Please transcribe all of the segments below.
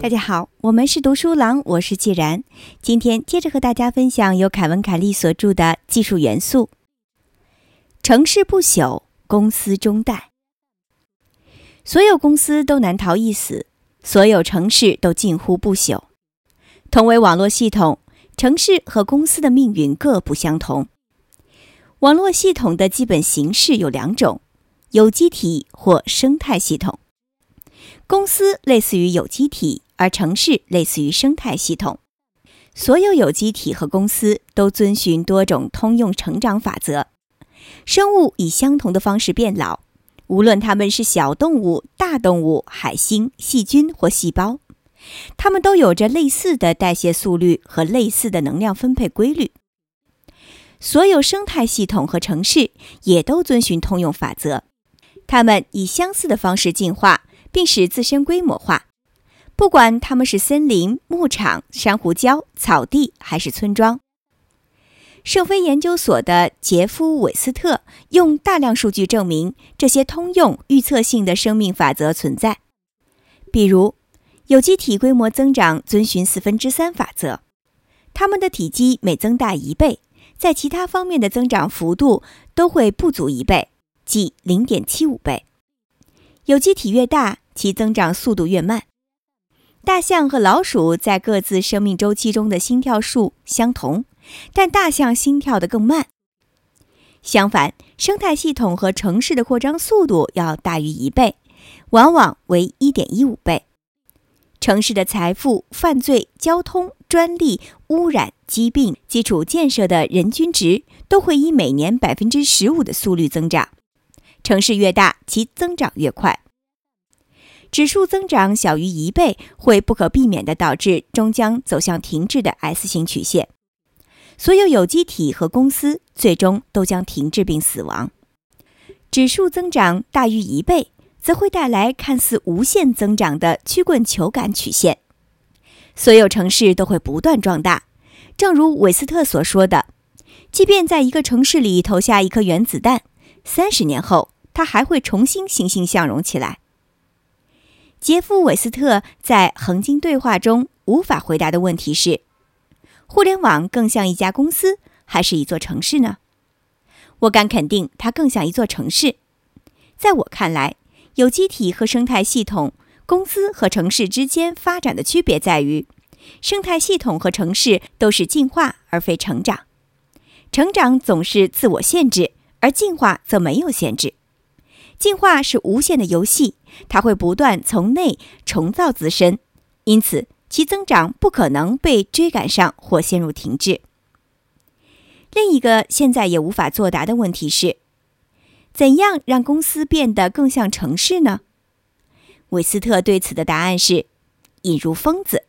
大家好，我们是读书郎，我是既然。今天接着和大家分享由凯文·凯利所著的《技术元素》。城市不朽，公司终代。所有公司都难逃一死，所有城市都近乎不朽。同为网络系统，城市和公司的命运各不相同。网络系统的基本形式有两种：有机体或生态系统。公司类似于有机体。而城市类似于生态系统，所有有机体和公司都遵循多种通用成长法则。生物以相同的方式变老，无论它们是小动物、大动物、海星、细菌或细胞，它们都有着类似的代谢速率和类似的能量分配规律。所有生态系统和城市也都遵循通用法则，它们以相似的方式进化，并使自身规模化。不管它们是森林、牧场、珊瑚礁、草地还是村庄，圣菲研究所的杰夫·韦斯特用大量数据证明这些通用预测性的生命法则存在。比如，有机体规模增长遵循四分之三法则，它们的体积每增大一倍，在其他方面的增长幅度都会不足一倍，即零点七五倍。有机体越大，其增长速度越慢。大象和老鼠在各自生命周期中的心跳数相同，但大象心跳得更慢。相反，生态系统和城市的扩张速度要大于一倍，往往为一点一五倍。城市的财富、犯罪、交通、专利、污染、疾病、基础建设的人均值都会以每年百分之十五的速率增长。城市越大，其增长越快。指数增长小于一倍，会不可避免地导致终将走向停滞的 S 型曲线。所有有机体和公司最终都将停滞并死亡。指数增长大于一倍，则会带来看似无限增长的曲棍球杆曲线。所有城市都会不断壮大，正如韦斯特所说的：“即便在一个城市里投下一颗原子弹，三十年后，它还会重新欣欣向荣起来。”杰夫·韦斯特在《恒金对话》中无法回答的问题是：互联网更像一家公司，还是一座城市呢？我敢肯定，它更像一座城市。在我看来，有机体和生态系统、公司和城市之间发展的区别在于，生态系统和城市都是进化而非成长。成长总是自我限制，而进化则没有限制。进化是无限的游戏，它会不断从内重造自身，因此其增长不可能被追赶上或陷入停滞。另一个现在也无法作答的问题是：怎样让公司变得更像城市呢？韦斯特对此的答案是：引入疯子。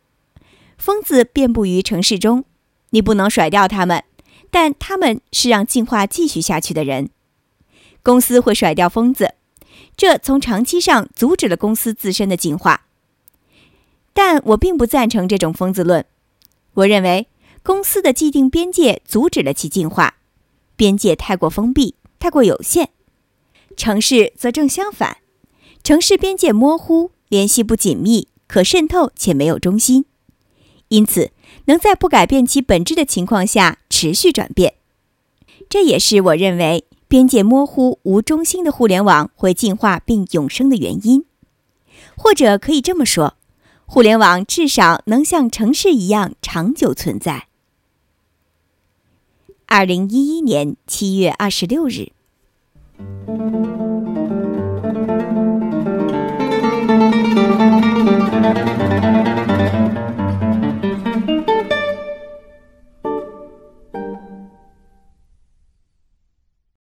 疯子遍布于城市中，你不能甩掉他们，但他们是让进化继续下去的人。公司会甩掉疯子，这从长期上阻止了公司自身的进化。但我并不赞成这种疯子论。我认为公司的既定边界阻止了其进化，边界太过封闭，太过有限。城市则正相反，城市边界模糊，联系不紧密，可渗透且没有中心，因此能在不改变其本质的情况下持续转变。这也是我认为。边界模糊、无中心的互联网会进化并永生的原因，或者可以这么说：互联网至少能像城市一样长久存在。二零一一年七月二十六日。